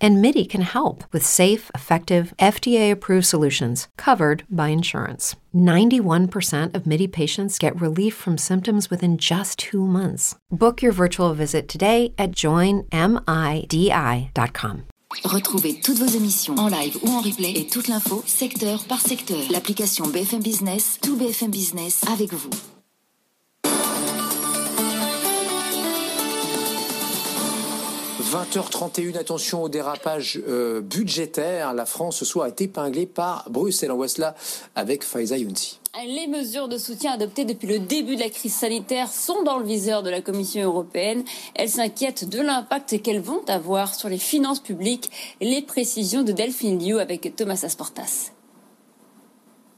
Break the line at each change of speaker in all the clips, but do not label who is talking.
And MIDI can help with safe, effective, FDA approved solutions covered by insurance. 91% of MIDI patients get relief from symptoms within just two months. Book your virtual visit today at joinmidi.com.
Retrouvez toutes vos émissions en live ou en replay et toute l'info secteur par secteur. L'application BFM Business, tout BFM Business avec vous.
20h31, attention au dérapage euh, budgétaire. La France ce soir est épinglée par Bruxelles. En voit avec Faiza Younsi.
Les mesures de soutien adoptées depuis le début de la crise sanitaire sont dans le viseur de la Commission européenne. Elle s'inquiète de l'impact qu'elles vont avoir sur les finances publiques. Les précisions de Delphine Liu avec Thomas Asportas.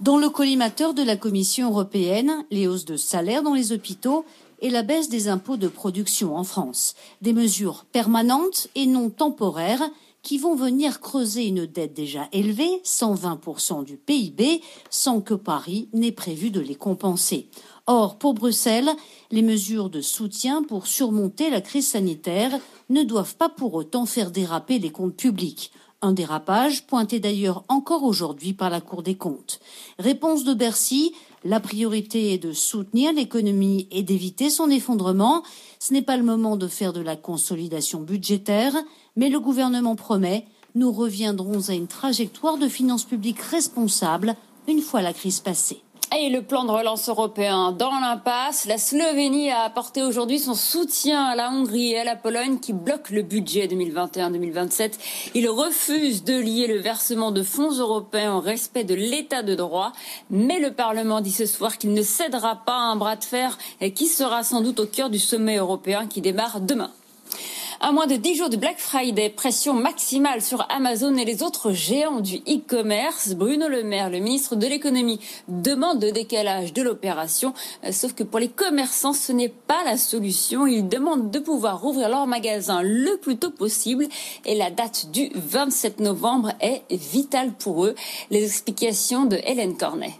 Dans le collimateur de la Commission européenne, les hausses de salaire dans les hôpitaux et la baisse des impôts de production en France. Des mesures permanentes et non temporaires qui vont venir creuser une dette déjà élevée, 120% du PIB, sans que Paris n'ait prévu de les compenser. Or, pour Bruxelles, les mesures de soutien pour surmonter la crise sanitaire ne doivent pas pour autant faire déraper les comptes publics. Un dérapage pointé d'ailleurs encore aujourd'hui par la Cour des comptes. Réponse de Bercy, la priorité est de soutenir l'économie et d'éviter son effondrement. Ce n'est pas le moment de faire de la consolidation budgétaire, mais le gouvernement promet nous reviendrons à une trajectoire de finances publiques responsable une fois la crise passée.
Et le plan de relance européen dans l'impasse, la Slovénie a apporté aujourd'hui son soutien à la Hongrie et à la Pologne qui bloquent le budget 2021-2027. Il refuse de lier le versement de fonds européens au respect de l'état de droit, mais le Parlement dit ce soir qu'il ne cédera pas à un bras de fer qui sera sans doute au cœur du sommet européen qui démarre demain. À moins de 10 jours de Black Friday, pression maximale sur Amazon et les autres géants du e-commerce. Bruno Le Maire, le ministre de l'économie, demande de décalage de l'opération. Euh, sauf que pour les commerçants, ce n'est pas la solution. Ils demandent de pouvoir rouvrir leur magasin le plus tôt possible et la date du 27 novembre est vitale pour eux. Les explications de Hélène Cornet.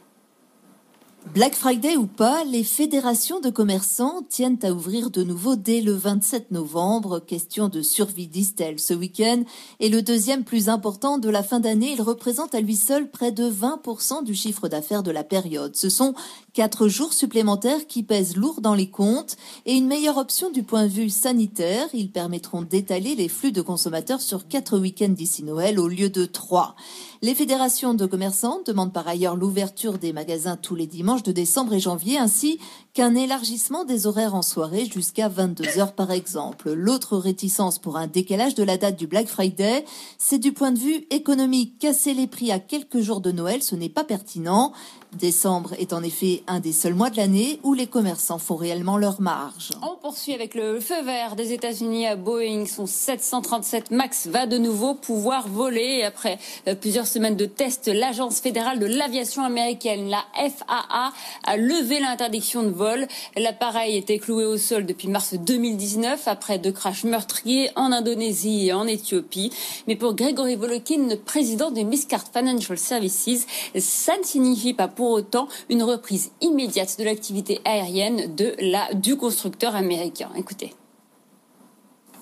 Black Friday ou pas, les fédérations de commerçants tiennent à ouvrir de nouveau dès le 27 novembre. Question de survie, disent-elles. Ce week-end est le deuxième plus important de la fin d'année. Il représente à lui seul près de 20% du chiffre d'affaires de la période. Ce sont quatre jours supplémentaires qui pèsent lourd dans les comptes et une meilleure option du point de vue sanitaire. Ils permettront d'étaler les flux de consommateurs sur quatre week-ends d'ici Noël au lieu de trois. Les fédérations de commerçants demandent par ailleurs l'ouverture des magasins tous les dimanches de décembre et janvier, ainsi qu'un élargissement des horaires en soirée jusqu'à 22 heures par exemple. L'autre réticence pour un décalage de la date du Black Friday, c'est du point de vue économique. Casser les prix à quelques jours de Noël, ce n'est pas pertinent. Décembre est en effet un des seuls mois de l'année où les commerçants font réellement leur marge.
On poursuit avec le feu vert des États-Unis à Boeing. Son 737 MAX va de nouveau pouvoir voler. Après euh, plusieurs semaines de tests, l'Agence fédérale de l'aviation américaine, la FAA, a levé l'interdiction de vol. L'appareil était cloué au sol depuis mars 2019 après deux crashs meurtriers en Indonésie et en Éthiopie. Mais pour Gregory Volokin, président de Miscard Financial Services, ça ne signifie pas pour autant une reprise immédiate de l'activité aérienne de la, du constructeur américain. Écoutez.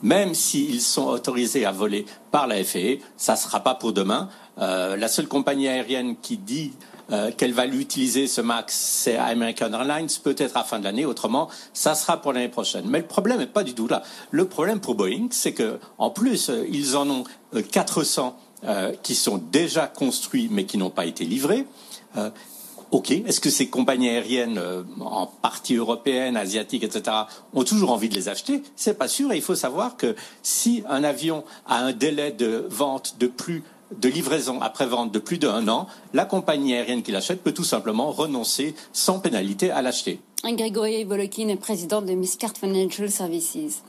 Même s'ils sont autorisés à voler par la FAA, ça ne sera pas pour demain. Euh, la seule compagnie aérienne qui dit euh, qu'elle va l'utiliser, ce MAX, c'est American Airlines, peut-être à fin de l'année, autrement, ça sera pour l'année prochaine. Mais le problème n'est pas du tout là. Le problème pour Boeing, c'est que en plus, euh, ils en ont 400 qui sont déjà construits mais qui n'ont pas été livrés. OK. Est-ce que ces compagnies aériennes, euh, en partie européennes, asiatiques, etc., ont toujours envie de les acheter? C'est pas sûr. Et il faut savoir que si un avion a un délai de vente de plus de livraison après vente de plus d'un an, la compagnie aérienne qui l'achète peut tout simplement renoncer sans pénalité à l'acheter.
Grégory Volokin, président de Miscard Financial Services.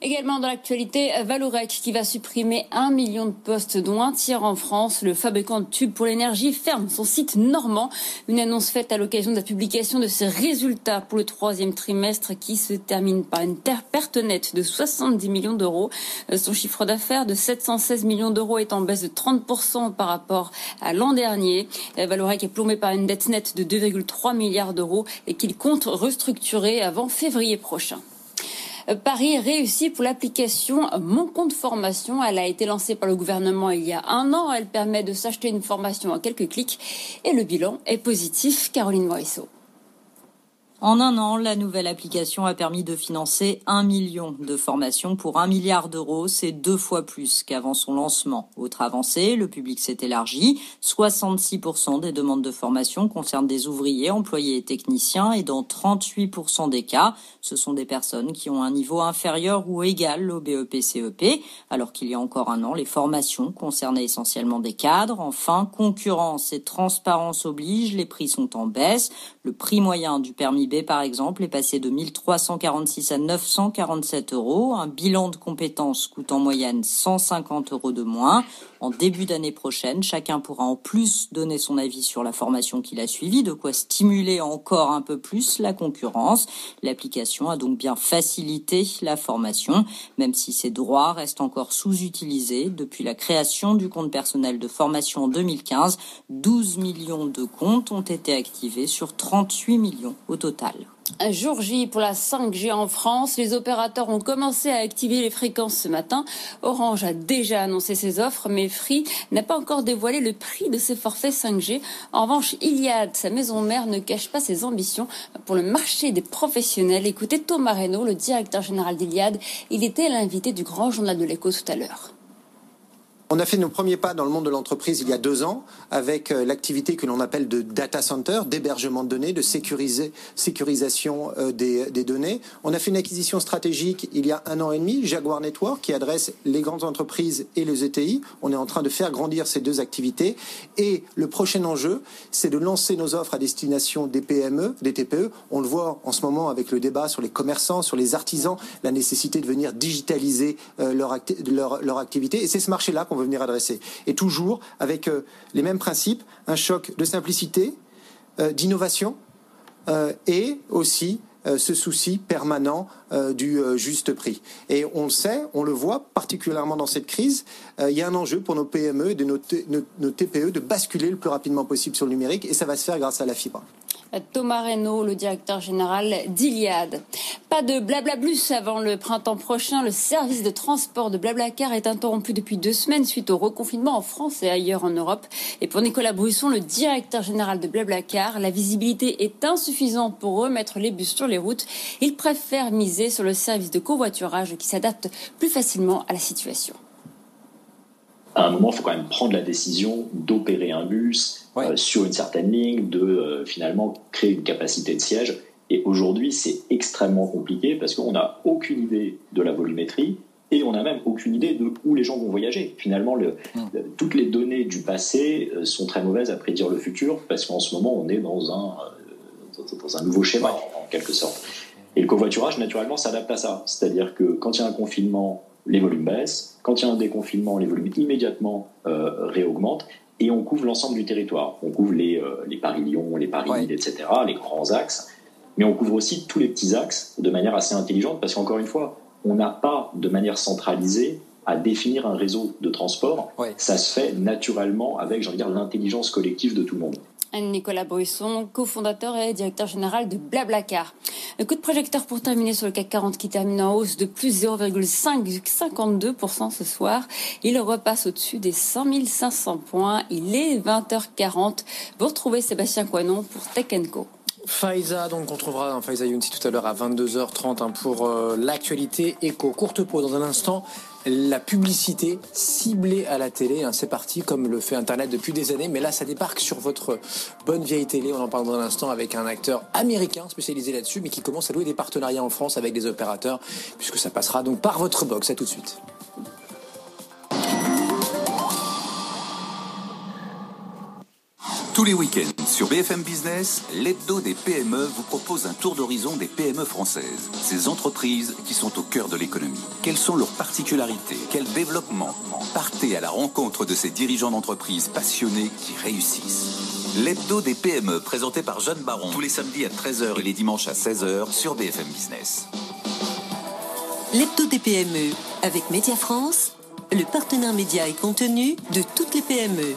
Également dans l'actualité, Valorec qui va supprimer un million de postes, dont un tiers en France. Le fabricant de tubes pour l'énergie ferme son site normand. Une annonce faite à l'occasion de la publication de ses résultats pour le troisième trimestre qui se termine par une perte nette de 70 millions d'euros. Euh, son chiffre d'affaires de 716 millions d'euros est en baisse de 30% par rapport à l'an dernier. Euh, Valorec est plombé par une dette nette de 2,3 milliards d'euros et qu'il compte restructurer avant février prochain. Paris réussi pour l'application Mon compte formation. Elle a été lancée par le gouvernement il y a un an. Elle permet de s'acheter une formation en quelques clics et le bilan est positif. Caroline Morisseau.
En un an, la nouvelle application a permis de financer un million de formations pour un milliard d'euros. C'est deux fois plus qu'avant son lancement. Autre avancée, le public s'est élargi. 66% des demandes de formation concernent des ouvriers, employés et techniciens et dans 38% des cas, ce sont des personnes qui ont un niveau inférieur ou égal au BEP-CEP, e alors qu'il y a encore un an, les formations concernaient essentiellement des cadres. Enfin, concurrence et transparence obligent, les prix sont en baisse. Le prix moyen du permis B, par exemple, est passé de 1346 à 947 euros. Un bilan de compétences coûte en moyenne 150 euros de moins. En début d'année prochaine, chacun pourra en plus donner son avis sur la formation qu'il a suivie, de quoi stimuler encore un peu plus la concurrence. L'application a donc bien facilité la formation, même si ses droits restent encore sous-utilisés. Depuis la création du compte personnel de formation en 2015, 12 millions de comptes ont été activés sur 38 millions au total.
Un jour J pour la 5G en France. Les opérateurs ont commencé à activer les fréquences ce matin. Orange a déjà annoncé ses offres, mais Free n'a pas encore dévoilé le prix de ses forfaits 5G. En revanche, Iliad, sa maison mère, ne cache pas ses ambitions pour le marché des professionnels. Écoutez Thomas Reynaud, le directeur général d'Iliad. Il était l'invité du grand journal de l'écho tout à l'heure.
On a fait nos premiers pas dans le monde de l'entreprise il y a deux ans avec euh, l'activité que l'on appelle de data center, d'hébergement de données, de sécuriser, sécurisation euh, des, des, données. On a fait une acquisition stratégique il y a un an et demi, Jaguar Network, qui adresse les grandes entreprises et les ETI. On est en train de faire grandir ces deux activités. Et le prochain enjeu, c'est de lancer nos offres à destination des PME, des TPE. On le voit en ce moment avec le débat sur les commerçants, sur les artisans, la nécessité de venir digitaliser euh, leur, leur, leur activité. Et c'est ce marché-là qu'on venir adresser. Et toujours avec euh, les mêmes principes, un choc de simplicité, euh, d'innovation euh, et aussi ce souci permanent du juste prix. Et on le sait, on le voit particulièrement dans cette crise, il y a un enjeu pour nos PME et de nos, nos TPE de basculer le plus rapidement possible sur le numérique et ça va se faire grâce à la fibre.
Thomas Reynaud, le directeur général d'Iliade. Pas de blablablus avant le printemps prochain. Le service de transport de Blablacar est interrompu depuis deux semaines suite au reconfinement en France et ailleurs en Europe. Et pour Nicolas Brusson, le directeur général de Blablacar, la visibilité est insuffisante pour remettre les bus sur les routes. Il préfère miser sur le service de covoiturage qui s'adapte plus facilement à la situation
à un moment, il faut quand même prendre la décision d'opérer un bus euh, sur une certaine ligne, de euh, finalement créer une capacité de siège. Et aujourd'hui, c'est extrêmement compliqué parce qu'on n'a aucune idée de la volumétrie et on n'a même aucune idée de où les gens vont voyager. Finalement, le, mm. toutes les données du passé euh, sont très mauvaises à prédire le futur parce qu'en ce moment, on est dans un, dans un nouveau schéma, en quelque sorte. Et le covoiturage, naturellement, s'adapte à ça. C'est-à-dire que quand il y a un confinement, les volumes baissent. Quand il y a un déconfinement, les volumes immédiatement euh, réaugmentent et on couvre l'ensemble du territoire. On couvre les, euh, les Paris-Lyon, les Paris-Lille, etc., les grands axes, mais on couvre aussi tous les petits axes de manière assez intelligente parce qu'encore une fois, on n'a pas de manière centralisée à définir un réseau de transport. Ça se fait naturellement avec, j'ai envie de dire, l'intelligence collective de tout le monde.
Nicolas Brisson, cofondateur et directeur général de Blablacar. Un coup de projecteur pour terminer sur le CAC 40 qui termine en hausse de plus 0,52% ce soir. Il repasse au-dessus des 5500 points. Il est 20h40. Vous retrouvez Sébastien Coinon pour Tech Co.
Faiza, donc on trouvera un Faiza Younsi tout à l'heure à 22h30 hein, pour euh, l'actualité éco. Courte pause dans un instant la publicité ciblée à la télé. Hein, c'est parti, comme le fait Internet depuis des années. Mais là, ça débarque sur votre bonne vieille télé. On en parle dans un instant avec un acteur américain spécialisé là-dessus, mais qui commence à louer des partenariats en France avec des opérateurs, puisque ça passera donc par votre box. À tout de suite.
Tous les week-ends sur BFM Business, l'hebdo des PME vous propose un tour d'horizon des PME françaises. Ces entreprises qui sont au cœur de l'économie. Quelles sont leurs particularités? Quel développement? Partez à la rencontre de ces dirigeants d'entreprises passionnés qui réussissent. L'hebdo des PME présenté par Jeanne Baron tous les samedis à 13h et les dimanches à 16h sur BFM Business.
L'hebdo des PME avec Média France, le partenaire média et contenu de toutes les PME.